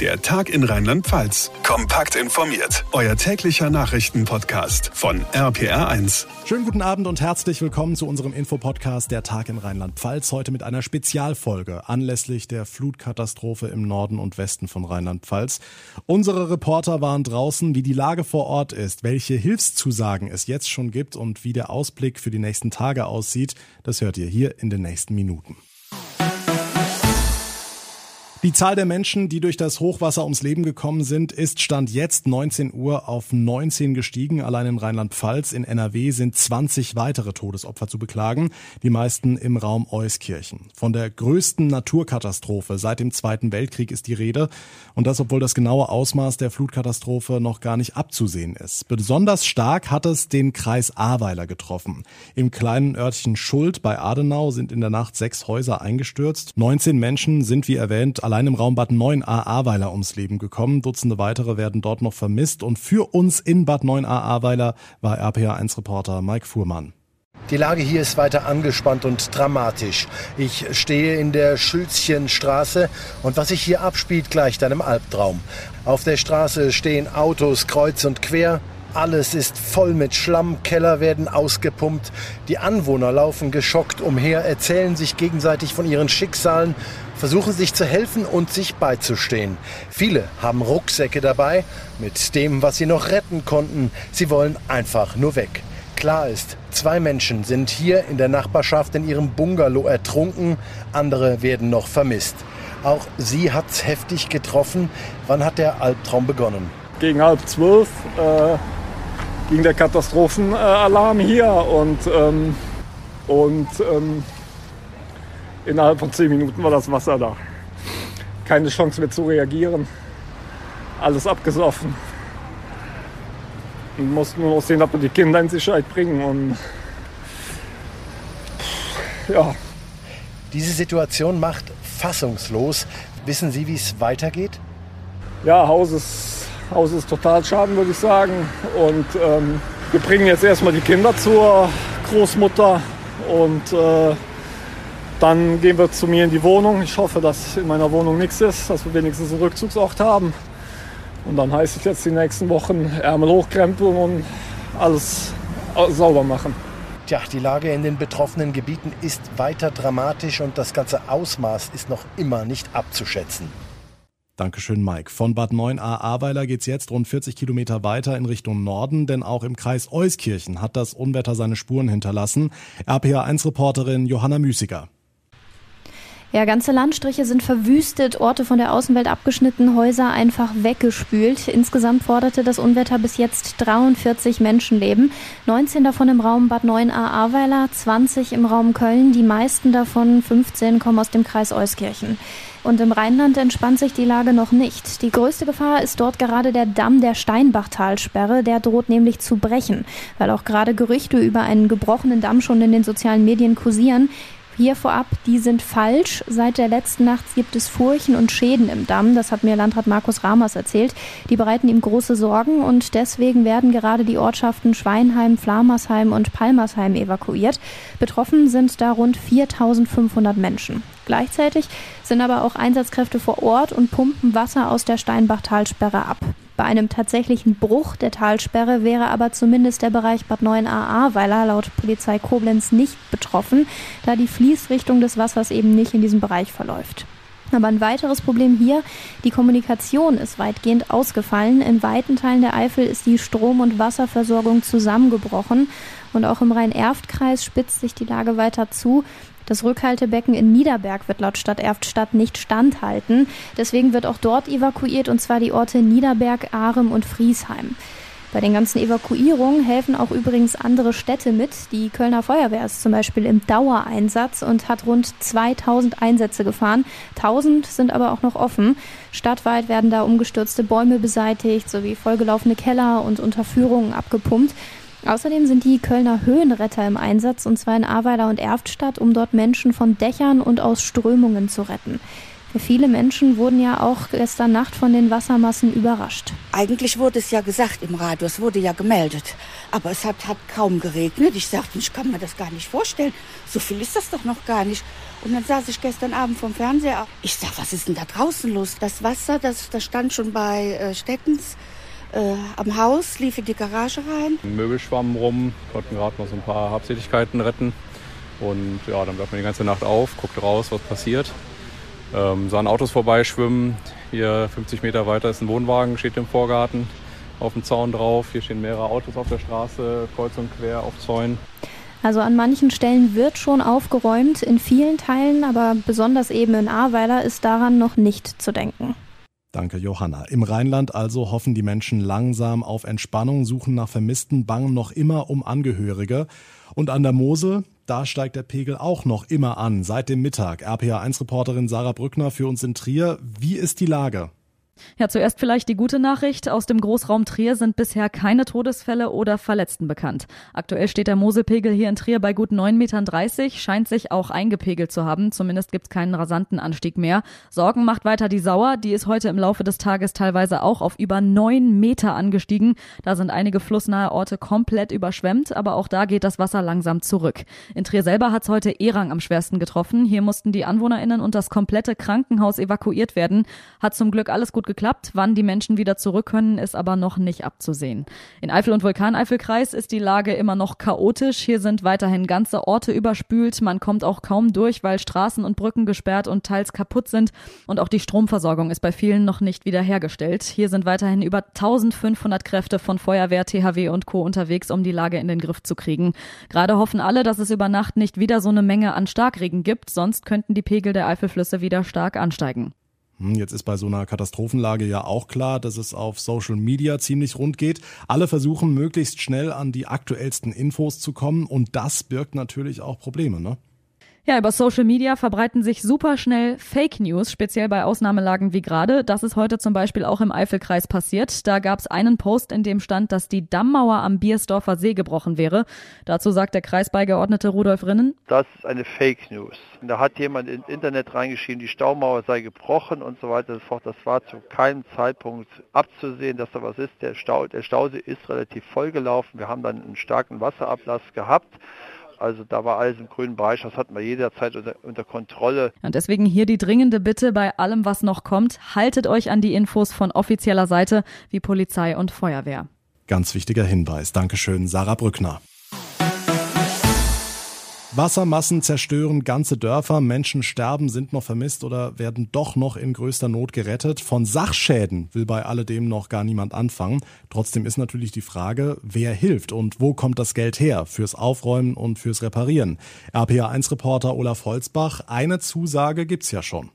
Der Tag in Rheinland-Pfalz. Kompakt informiert. Euer täglicher Nachrichtenpodcast von RPR1. Schönen guten Abend und herzlich willkommen zu unserem Infopodcast Der Tag in Rheinland-Pfalz. Heute mit einer Spezialfolge anlässlich der Flutkatastrophe im Norden und Westen von Rheinland-Pfalz. Unsere Reporter waren draußen, wie die Lage vor Ort ist, welche Hilfszusagen es jetzt schon gibt und wie der Ausblick für die nächsten Tage aussieht. Das hört ihr hier in den nächsten Minuten. Die Zahl der Menschen, die durch das Hochwasser ums Leben gekommen sind, ist Stand jetzt 19 Uhr auf 19 gestiegen. Allein in Rheinland-Pfalz, in NRW sind 20 weitere Todesopfer zu beklagen, die meisten im Raum Euskirchen. Von der größten Naturkatastrophe seit dem Zweiten Weltkrieg ist die Rede. Und das, obwohl das genaue Ausmaß der Flutkatastrophe noch gar nicht abzusehen ist. Besonders stark hat es den Kreis Ahrweiler getroffen. Im kleinen Örtchen Schuld bei Adenau sind in der Nacht sechs Häuser eingestürzt. 19 Menschen sind, wie erwähnt, allein im Raum Bad 9a Ahrweiler ums Leben gekommen. Dutzende weitere werden dort noch vermisst. Und für uns in Bad 9a Ahrweiler war RPA1-Reporter Mike Fuhrmann. Die Lage hier ist weiter angespannt und dramatisch. Ich stehe in der Schülzchenstraße und was sich hier abspielt, gleicht einem Albtraum. Auf der Straße stehen Autos kreuz und quer. Alles ist voll mit Schlamm, Keller werden ausgepumpt. Die Anwohner laufen geschockt umher, erzählen sich gegenseitig von ihren Schicksalen, versuchen sich zu helfen und sich beizustehen. Viele haben Rucksäcke dabei mit dem, was sie noch retten konnten. Sie wollen einfach nur weg. Klar ist, zwei Menschen sind hier in der Nachbarschaft in ihrem Bungalow ertrunken, andere werden noch vermisst. Auch sie hat's heftig getroffen. Wann hat der Albtraum begonnen? Gegen halb zwölf äh, ging der Katastrophenalarm hier und, ähm, und ähm, innerhalb von zehn Minuten war das Wasser da. Keine Chance mehr zu reagieren. Alles abgesoffen. Und mussten nur noch sehen, ob wir die Kinder in Sicherheit bringen. Und ja. Diese Situation macht fassungslos. Wissen Sie, wie es weitergeht? Ja, Haus ist, Haus ist total schaden, würde ich sagen. Und ähm, wir bringen jetzt erstmal die Kinder zur Großmutter und äh, dann gehen wir zu mir in die Wohnung. Ich hoffe, dass in meiner Wohnung nichts ist, dass wir wenigstens einen Rückzugsort haben. Und dann heißt es jetzt die nächsten Wochen Ärmel hochkrempeln und alles sauber machen. Tja, die Lage in den betroffenen Gebieten ist weiter dramatisch und das ganze Ausmaß ist noch immer nicht abzuschätzen. Dankeschön, Mike. Von Bad 9a Ahrweiler geht's jetzt rund 40 Kilometer weiter in Richtung Norden, denn auch im Kreis Euskirchen hat das Unwetter seine Spuren hinterlassen. RPA1-Reporterin Johanna Müßiger. Ja, ganze Landstriche sind verwüstet, Orte von der Außenwelt abgeschnitten, Häuser einfach weggespült. Insgesamt forderte das Unwetter bis jetzt 43 Menschenleben. 19 davon im Raum Bad 9a Ahrweiler, 20 im Raum Köln, die meisten davon, 15, kommen aus dem Kreis Euskirchen. Und im Rheinland entspannt sich die Lage noch nicht. Die größte Gefahr ist dort gerade der Damm der Steinbachtalsperre. Der droht nämlich zu brechen, weil auch gerade Gerüchte über einen gebrochenen Damm schon in den sozialen Medien kursieren. Hier vorab, die sind falsch. Seit der letzten Nacht gibt es Furchen und Schäden im Damm. Das hat mir Landrat Markus Ramers erzählt. Die bereiten ihm große Sorgen und deswegen werden gerade die Ortschaften Schweinheim, Flamersheim und Palmersheim evakuiert. Betroffen sind da rund 4500 Menschen. Gleichzeitig sind aber auch Einsatzkräfte vor Ort und pumpen Wasser aus der Steinbachtalsperre ab. Bei einem tatsächlichen Bruch der Talsperre wäre aber zumindest der Bereich Bad 9a Ahrweiler laut Polizei Koblenz nicht betroffen, da die Fließrichtung des Wassers eben nicht in diesem Bereich verläuft. Aber ein weiteres Problem hier, die Kommunikation ist weitgehend ausgefallen. In weiten Teilen der Eifel ist die Strom- und Wasserversorgung zusammengebrochen. Und auch im Rhein-Erft-Kreis spitzt sich die Lage weiter zu. Das Rückhaltebecken in Niederberg wird laut Stadt Erftstadt nicht standhalten. Deswegen wird auch dort evakuiert, und zwar die Orte Niederberg, Arem und Friesheim. Bei den ganzen Evakuierungen helfen auch übrigens andere Städte mit. Die Kölner Feuerwehr ist zum Beispiel im Dauereinsatz und hat rund 2000 Einsätze gefahren. 1000 sind aber auch noch offen. Stadtweit werden da umgestürzte Bäume beseitigt sowie vollgelaufene Keller und Unterführungen abgepumpt. Außerdem sind die Kölner Höhenretter im Einsatz, und zwar in Ahrweiler und Erftstadt, um dort Menschen von Dächern und aus Strömungen zu retten. Viele Menschen wurden ja auch gestern Nacht von den Wassermassen überrascht. Eigentlich wurde es ja gesagt im Radio, es wurde ja gemeldet. Aber es hat, hat kaum geregnet. Ich sagte, ich kann mir das gar nicht vorstellen. So viel ist das doch noch gar nicht. Und dann saß ich gestern Abend vom Fernseher. Ich sag, was ist denn da draußen los? Das Wasser, das, das stand schon bei äh, Stettens äh, am Haus, lief in die Garage rein. Möbel schwammen rum, konnten gerade noch so ein paar Habseligkeiten retten. Und ja, dann bleibt man die ganze Nacht auf, guckt raus, was passiert. Ähm, sahen Autos vorbeischwimmen. Hier 50 Meter weiter ist ein Wohnwagen, steht im Vorgarten auf dem Zaun drauf. Hier stehen mehrere Autos auf der Straße, kreuz und quer auf Zäunen. Also an manchen Stellen wird schon aufgeräumt, in vielen Teilen, aber besonders eben in Ahrweiler ist daran noch nicht zu denken. Danke, Johanna. Im Rheinland also hoffen die Menschen langsam auf Entspannung, suchen nach Vermissten, bangen noch immer um Angehörige. Und an der Mosel, da steigt der Pegel auch noch immer an, seit dem Mittag. RPA1-Reporterin Sarah Brückner für uns in Trier. Wie ist die Lage? Ja, zuerst vielleicht die gute Nachricht. Aus dem Großraum Trier sind bisher keine Todesfälle oder Verletzten bekannt. Aktuell steht der Moselpegel hier in Trier bei gut 9,30 Metern, scheint sich auch eingepegelt zu haben. Zumindest gibt es keinen rasanten Anstieg mehr. Sorgen macht weiter die Sauer. Die ist heute im Laufe des Tages teilweise auch auf über 9 Meter angestiegen. Da sind einige flussnahe Orte komplett überschwemmt, aber auch da geht das Wasser langsam zurück. In Trier selber hat es heute Erang am schwersten getroffen. Hier mussten die AnwohnerInnen und das komplette Krankenhaus evakuiert werden. Hat zum Glück alles gut gut geklappt. Wann die Menschen wieder zurück können, ist aber noch nicht abzusehen. In Eifel und Vulkaneifelkreis ist die Lage immer noch chaotisch. Hier sind weiterhin ganze Orte überspült. Man kommt auch kaum durch, weil Straßen und Brücken gesperrt und teils kaputt sind. Und auch die Stromversorgung ist bei vielen noch nicht wiederhergestellt. Hier sind weiterhin über 1500 Kräfte von Feuerwehr, THW und Co. unterwegs, um die Lage in den Griff zu kriegen. Gerade hoffen alle, dass es über Nacht nicht wieder so eine Menge an Starkregen gibt, sonst könnten die Pegel der Eifelflüsse wieder stark ansteigen. Hm, jetzt ist bei so einer Katastrophenlage ja auch klar, dass es auf Social Media ziemlich rund geht. Alle versuchen möglichst schnell an die aktuellsten Infos zu kommen und das birgt natürlich auch Probleme, ne? Ja, über Social Media verbreiten sich super schnell Fake News, speziell bei Ausnahmelagen wie gerade. Das ist heute zum Beispiel auch im Eifelkreis passiert. Da gab es einen Post, in dem stand, dass die Dammmauer am Biersdorfer See gebrochen wäre. Dazu sagt der Kreisbeigeordnete Rudolf Rinnen. Das ist eine Fake News. Da hat jemand ins Internet reingeschrieben, die Staumauer sei gebrochen und so weiter und so fort. Das war zu keinem Zeitpunkt abzusehen, dass da was ist. Der, Stau, der Stausee ist relativ vollgelaufen. Wir haben dann einen starken Wasserablass gehabt. Also da war alles im grünen Bereich, das hatten wir jederzeit unter, unter Kontrolle. Und deswegen hier die dringende Bitte bei allem, was noch kommt, haltet euch an die Infos von offizieller Seite wie Polizei und Feuerwehr. Ganz wichtiger Hinweis. Dankeschön, Sarah Brückner. Wassermassen zerstören ganze Dörfer, Menschen sterben, sind noch vermisst oder werden doch noch in größter Not gerettet. Von Sachschäden will bei alledem noch gar niemand anfangen. Trotzdem ist natürlich die Frage, wer hilft und wo kommt das Geld her fürs Aufräumen und fürs Reparieren. RPA1-Reporter Olaf Holzbach, eine Zusage gibt's ja schon.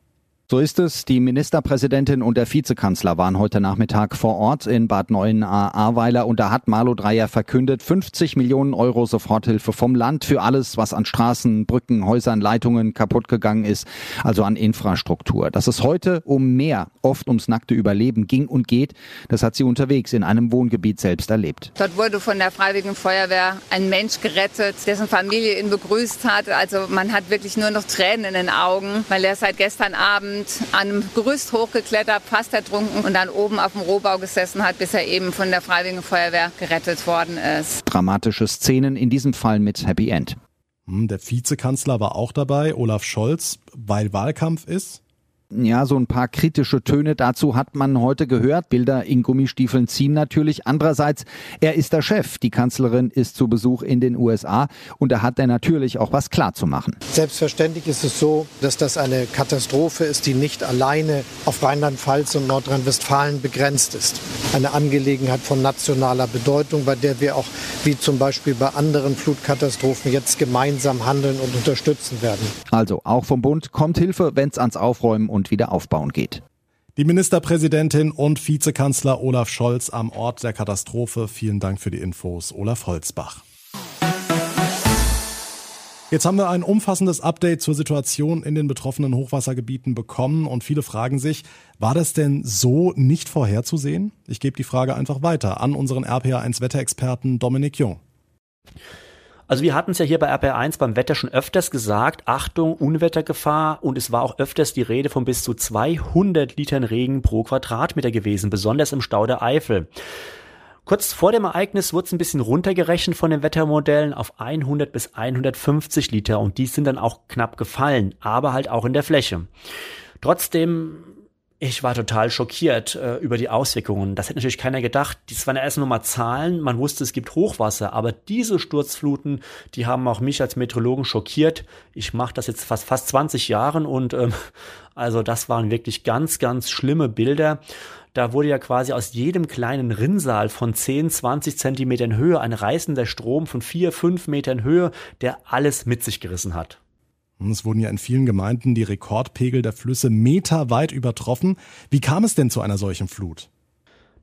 So ist es. Die Ministerpräsidentin und der Vizekanzler waren heute Nachmittag vor Ort in Bad Neuenahr-Ahrweiler und da hat Marlo Dreyer verkündet, 50 Millionen Euro Soforthilfe vom Land für alles, was an Straßen, Brücken, Häusern, Leitungen kaputt gegangen ist, also an Infrastruktur. Dass es heute um mehr, oft ums nackte Überleben ging und geht, das hat sie unterwegs in einem Wohngebiet selbst erlebt. Dort wurde von der Freiwilligen Feuerwehr ein Mensch gerettet, dessen Familie ihn begrüßt hat. Also man hat wirklich nur noch Tränen in den Augen, weil er seit gestern Abend und an einem Gerüst hochgeklettert, fast ertrunken und dann oben auf dem Rohbau gesessen hat, bis er eben von der Freiwilligen Feuerwehr gerettet worden ist. Dramatische Szenen, in diesem Fall mit Happy End. Hm, der Vizekanzler war auch dabei, Olaf Scholz, weil Wahlkampf ist. Ja, so ein paar kritische Töne dazu hat man heute gehört. Bilder in Gummistiefeln ziehen natürlich. Andererseits, er ist der Chef. Die Kanzlerin ist zu Besuch in den USA und da hat er natürlich auch was klar zu machen. Selbstverständlich ist es so, dass das eine Katastrophe ist, die nicht alleine auf Rheinland-Pfalz und Nordrhein-Westfalen begrenzt ist. Eine Angelegenheit von nationaler Bedeutung, bei der wir auch, wie zum Beispiel bei anderen Flutkatastrophen, jetzt gemeinsam handeln und unterstützen werden. Also auch vom Bund kommt Hilfe, wenn es ans Aufräumen und und Wiederaufbauen geht. Die Ministerpräsidentin und Vizekanzler Olaf Scholz am Ort der Katastrophe. Vielen Dank für die Infos, Olaf Holzbach. Jetzt haben wir ein umfassendes Update zur Situation in den betroffenen Hochwassergebieten bekommen und viele fragen sich, war das denn so nicht vorherzusehen? Ich gebe die Frage einfach weiter an unseren RPA1 Wetterexperten Dominik Jung. Also wir hatten es ja hier bei RPR1 beim Wetter schon öfters gesagt, Achtung, Unwettergefahr und es war auch öfters die Rede von bis zu 200 Litern Regen pro Quadratmeter gewesen, besonders im Stau der Eifel. Kurz vor dem Ereignis wurde es ein bisschen runtergerechnet von den Wettermodellen auf 100 bis 150 Liter und die sind dann auch knapp gefallen, aber halt auch in der Fläche. Trotzdem ich war total schockiert äh, über die Auswirkungen. Das hätte natürlich keiner gedacht. Das waren ja erst nur mal Zahlen. Man wusste, es gibt Hochwasser. Aber diese Sturzfluten, die haben auch mich als Meteorologen schockiert. Ich mache das jetzt fast, fast 20 Jahren und ähm, also das waren wirklich ganz, ganz schlimme Bilder. Da wurde ja quasi aus jedem kleinen Rinnsal von 10, 20 Zentimetern Höhe ein reißender Strom von 4, 5 Metern Höhe, der alles mit sich gerissen hat. Es wurden ja in vielen Gemeinden die Rekordpegel der Flüsse meterweit übertroffen. Wie kam es denn zu einer solchen Flut?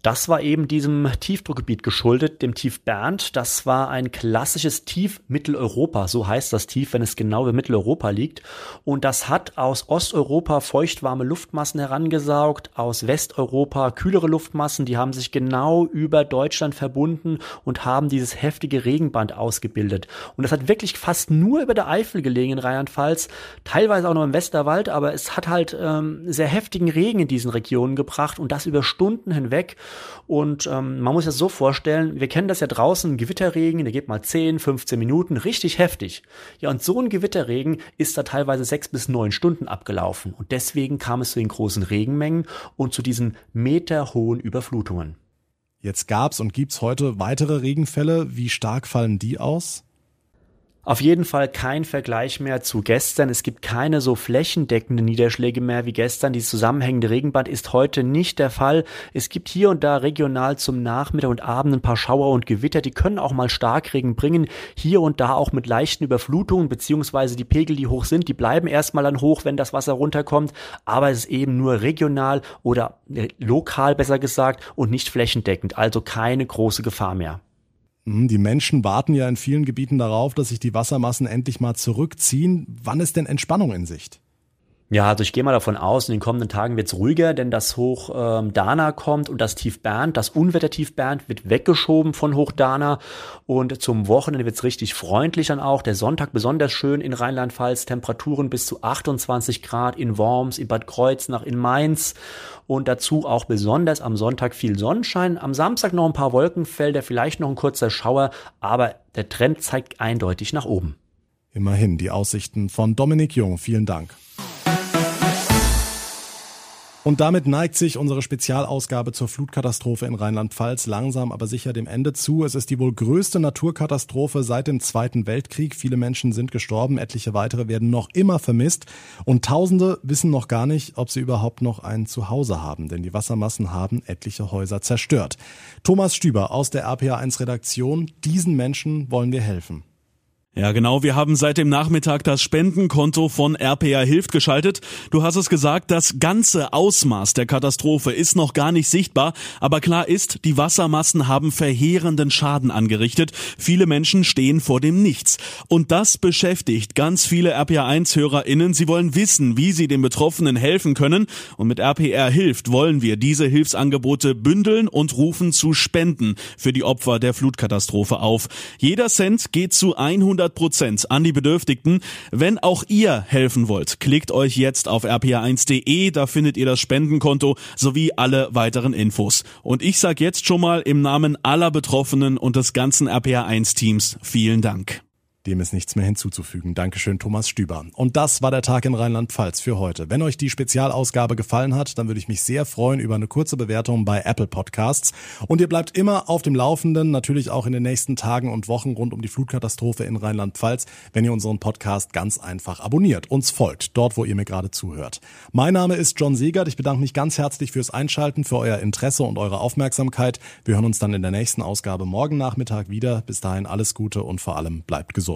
Das war eben diesem Tiefdruckgebiet geschuldet, dem Tief Bernd. Das war ein klassisches Tief Mitteleuropa, so heißt das Tief, wenn es genau über Mitteleuropa liegt. Und das hat aus Osteuropa feuchtwarme Luftmassen herangesaugt, aus Westeuropa kühlere Luftmassen, die haben sich genau über Deutschland verbunden und haben dieses heftige Regenband ausgebildet. Und das hat wirklich fast nur über der Eifel gelegen in Rheinland-Pfalz, teilweise auch noch im Westerwald, aber es hat halt ähm, sehr heftigen Regen in diesen Regionen gebracht und das über Stunden hinweg. Und ähm, man muss das so vorstellen, wir kennen das ja draußen, Gewitterregen, der geht mal 10, 15 Minuten, richtig heftig. Ja, und so ein Gewitterregen ist da teilweise sechs bis neun Stunden abgelaufen. Und deswegen kam es zu den großen Regenmengen und zu diesen meterhohen Überflutungen. Jetzt gab's und gibt's heute weitere Regenfälle. Wie stark fallen die aus? Auf jeden Fall kein Vergleich mehr zu gestern. Es gibt keine so flächendeckenden Niederschläge mehr wie gestern. Dieses zusammenhängende Regenband ist heute nicht der Fall. Es gibt hier und da regional zum Nachmittag und Abend ein paar Schauer und Gewitter. Die können auch mal Starkregen bringen. Hier und da auch mit leichten Überflutungen, beziehungsweise die Pegel, die hoch sind, die bleiben erstmal dann hoch, wenn das Wasser runterkommt. Aber es ist eben nur regional oder äh, lokal besser gesagt und nicht flächendeckend. Also keine große Gefahr mehr. Hm, die Menschen warten ja in vielen Gebieten darauf, dass sich die Wassermassen endlich mal zurückziehen. Wann ist denn Entspannung in Sicht? Ja, also ich gehe mal davon aus, in den kommenden Tagen wird es ruhiger, denn das Hoch ähm, Dana kommt und das Tief Bernd, das Unwettertief Bernd wird weggeschoben von Hoch Dana und zum Wochenende wird es richtig freundlich dann auch. Der Sonntag besonders schön in Rheinland-Pfalz, Temperaturen bis zu 28 Grad in Worms, in Bad Kreuznach, in Mainz und dazu auch besonders am Sonntag viel Sonnenschein. Am Samstag noch ein paar Wolkenfelder, vielleicht noch ein kurzer Schauer, aber der Trend zeigt eindeutig nach oben. Immerhin die Aussichten von Dominik Jung. Vielen Dank. Und damit neigt sich unsere Spezialausgabe zur Flutkatastrophe in Rheinland-Pfalz langsam aber sicher dem Ende zu. Es ist die wohl größte Naturkatastrophe seit dem Zweiten Weltkrieg. Viele Menschen sind gestorben, etliche weitere werden noch immer vermisst und Tausende wissen noch gar nicht, ob sie überhaupt noch ein Zuhause haben, denn die Wassermassen haben etliche Häuser zerstört. Thomas Stüber aus der RPA1 Redaktion, diesen Menschen wollen wir helfen. Ja, genau. Wir haben seit dem Nachmittag das Spendenkonto von RPA Hilft geschaltet. Du hast es gesagt, das ganze Ausmaß der Katastrophe ist noch gar nicht sichtbar. Aber klar ist, die Wassermassen haben verheerenden Schaden angerichtet. Viele Menschen stehen vor dem Nichts. Und das beschäftigt ganz viele RPA 1 HörerInnen. Sie wollen wissen, wie sie den Betroffenen helfen können. Und mit RPR Hilft wollen wir diese Hilfsangebote bündeln und rufen zu Spenden für die Opfer der Flutkatastrophe auf. Jeder Cent geht zu 100 100 Prozent an die Bedürftigten. Wenn auch ihr helfen wollt, klickt euch jetzt auf rpa1.de, da findet ihr das Spendenkonto sowie alle weiteren Infos. Und ich sage jetzt schon mal im Namen aller Betroffenen und des ganzen RPA1-Teams vielen Dank. Dem ist nichts mehr hinzuzufügen. Dankeschön, Thomas Stüber. Und das war der Tag in Rheinland-Pfalz für heute. Wenn euch die Spezialausgabe gefallen hat, dann würde ich mich sehr freuen über eine kurze Bewertung bei Apple Podcasts. Und ihr bleibt immer auf dem Laufenden, natürlich auch in den nächsten Tagen und Wochen rund um die Flutkatastrophe in Rheinland-Pfalz, wenn ihr unseren Podcast ganz einfach abonniert, uns folgt, dort, wo ihr mir gerade zuhört. Mein Name ist John Segert. Ich bedanke mich ganz herzlich fürs Einschalten, für euer Interesse und eure Aufmerksamkeit. Wir hören uns dann in der nächsten Ausgabe morgen Nachmittag wieder. Bis dahin alles Gute und vor allem bleibt gesund